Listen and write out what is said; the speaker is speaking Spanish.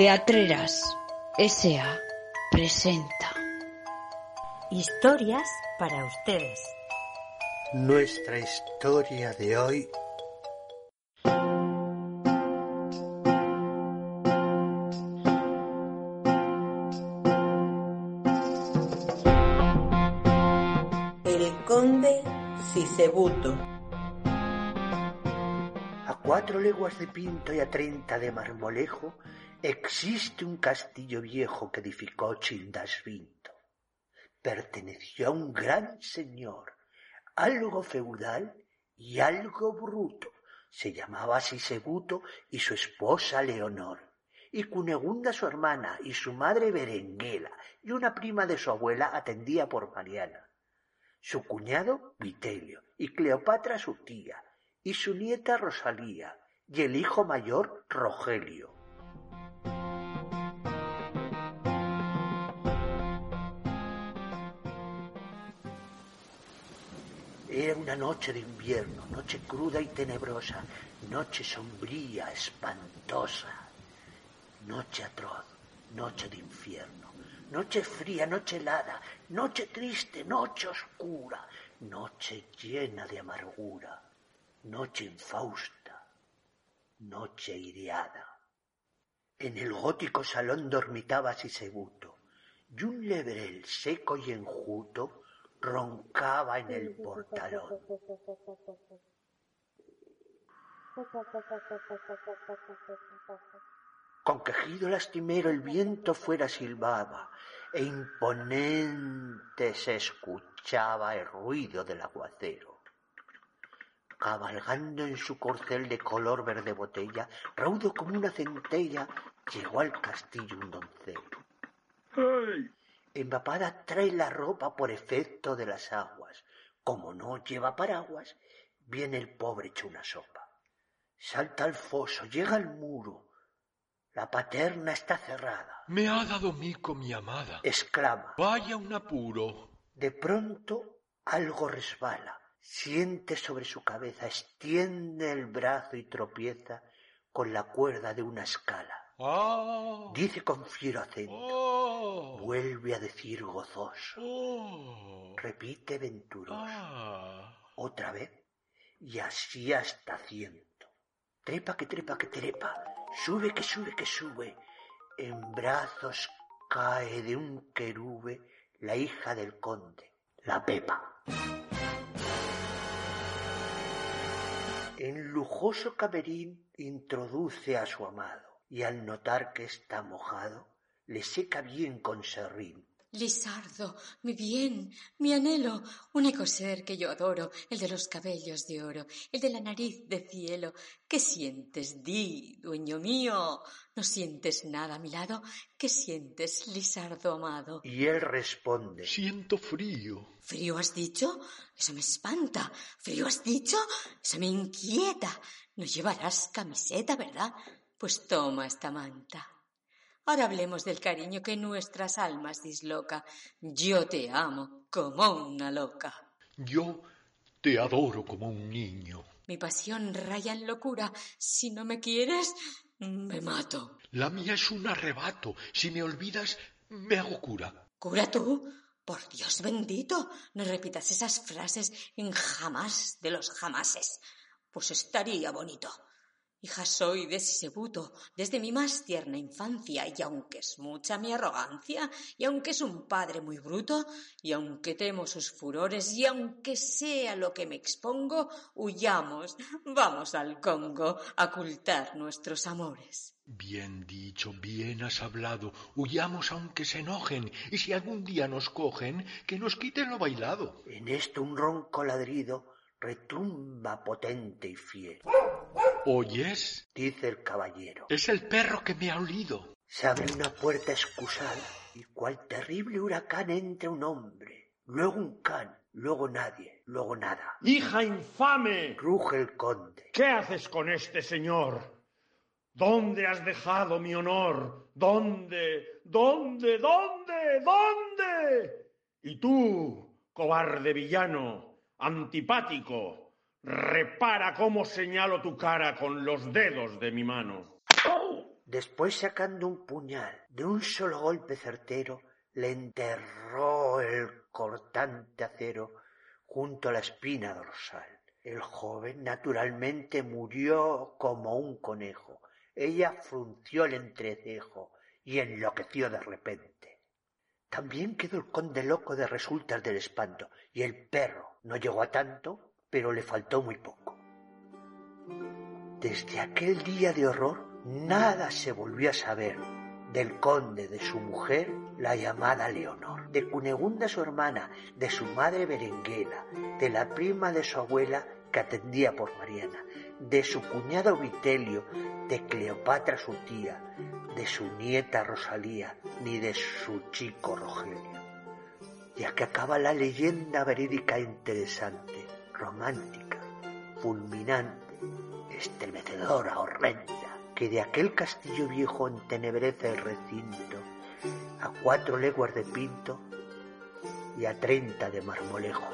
Teatreras S.A. presenta Historias para ustedes. Nuestra historia de hoy El conde Cicebuto. Cuatro leguas de Pinto y a treinta de Marmolejo existe un castillo viejo que edificó Childasvinto. Perteneció a un gran señor, algo feudal y algo bruto. Se llamaba Sisebuto y su esposa Leonor, y Cunegunda su hermana y su madre Berenguela, y una prima de su abuela atendía por Mariana. Su cuñado Vitelio, y Cleopatra su tía, y su nieta Rosalía, y el hijo mayor Rogelio. Era una noche de invierno, noche cruda y tenebrosa, noche sombría, espantosa, noche atroz, noche de infierno, noche fría, noche helada, noche triste, noche oscura, noche llena de amargura, noche infausta, noche iriada. En el gótico salón dormitaba Sisebuto, y un lebrel seco y enjuto roncaba en el portalón. Con quejido lastimero el viento fuera silbaba, e imponente se escuchaba el ruido del aguacero. Cabalgando en su corcel de color verde botella, raudo como una centella, llegó al castillo un doncel. Empapada trae la ropa por efecto de las aguas. Como no lleva paraguas, viene el pobre hecho una sopa. Salta al foso, llega al muro. La paterna está cerrada. Me ha dado mico mi amada. Exclama. Vaya un apuro. De pronto algo resbala. Siente sobre su cabeza, extiende el brazo y tropieza con la cuerda de una escala. Ah. Dice con fiero acento. Oh. Vuelve a decir gozoso. Oh. Repite venturoso. Ah. Otra vez. Y así hasta ciento. Trepa que trepa que trepa. Sube que sube que sube. En brazos cae de un querube la hija del conde, la Pepa. En lujoso camerín introduce a su amado y al notar que está mojado, le seca bien con serrín. Lisardo, mi bien, mi anhelo, único ser que yo adoro, el de los cabellos de oro, el de la nariz de cielo. ¿Qué sientes, di, dueño mío? ¿No sientes nada a mi lado? ¿Qué sientes, Lisardo amado? Y él responde, Siento frío. ¿Frío has dicho? Eso me espanta. ¿Frío has dicho? Eso me inquieta. No llevarás camiseta, ¿verdad? Pues toma esta manta. Ahora hablemos del cariño que nuestras almas disloca. Yo te amo como una loca. Yo te adoro como un niño. Mi pasión raya en locura. Si no me quieres, me mato. La mía es un arrebato. Si me olvidas, me hago cura. ¿Cura tú? Por Dios bendito, no repitas esas frases en jamás de los jamases. Pues estaría bonito. Hija soy de Sisebuto desde mi más tierna infancia, y aunque es mucha mi arrogancia, y aunque es un padre muy bruto, y aunque temo sus furores, y aunque sea lo que me expongo, huyamos, vamos al Congo a ocultar nuestros amores. Bien dicho, bien has hablado. Huyamos aunque se enojen, y si algún día nos cogen, que nos quiten lo bailado. En esto un ronco ladrido retumba potente y fiel. ¿Oyes? dice el caballero. Es el perro que me ha olido. Se abre una puerta excusada y cual terrible huracán entra un hombre, luego un can, luego nadie, luego nada. ¡Hija infame! Ruge el conde. ¿Qué haces con este señor? ¿Dónde has dejado mi honor? ¿Dónde? ¿Dónde? ¿Dónde? ¿Dónde? Y tú, cobarde villano, antipático, repara cómo señalo tu cara con los dedos de mi mano. Después sacando un puñal de un solo golpe certero, le enterró el cortante acero junto a la espina dorsal. El joven naturalmente murió como un conejo. Ella frunció el entrecejo y enloqueció de repente. También quedó el conde loco de resultas del espanto, y el perro no llegó a tanto, pero le faltó muy poco. Desde aquel día de horror nada se volvió a saber del conde, de su mujer, la llamada Leonor, de Cunegunda su hermana, de su madre Berenguela, de la prima de su abuela que atendía por Mariana, de su cuñado Vitelio, de Cleopatra su tía, de su nieta Rosalía, ni de su chico Rogelio. Y aquí acaba la leyenda verídica interesante, romántica, fulminante, estremecedora, horrenda, que de aquel castillo viejo entenebrece el recinto, a cuatro leguas de Pinto y a treinta de Marmolejo.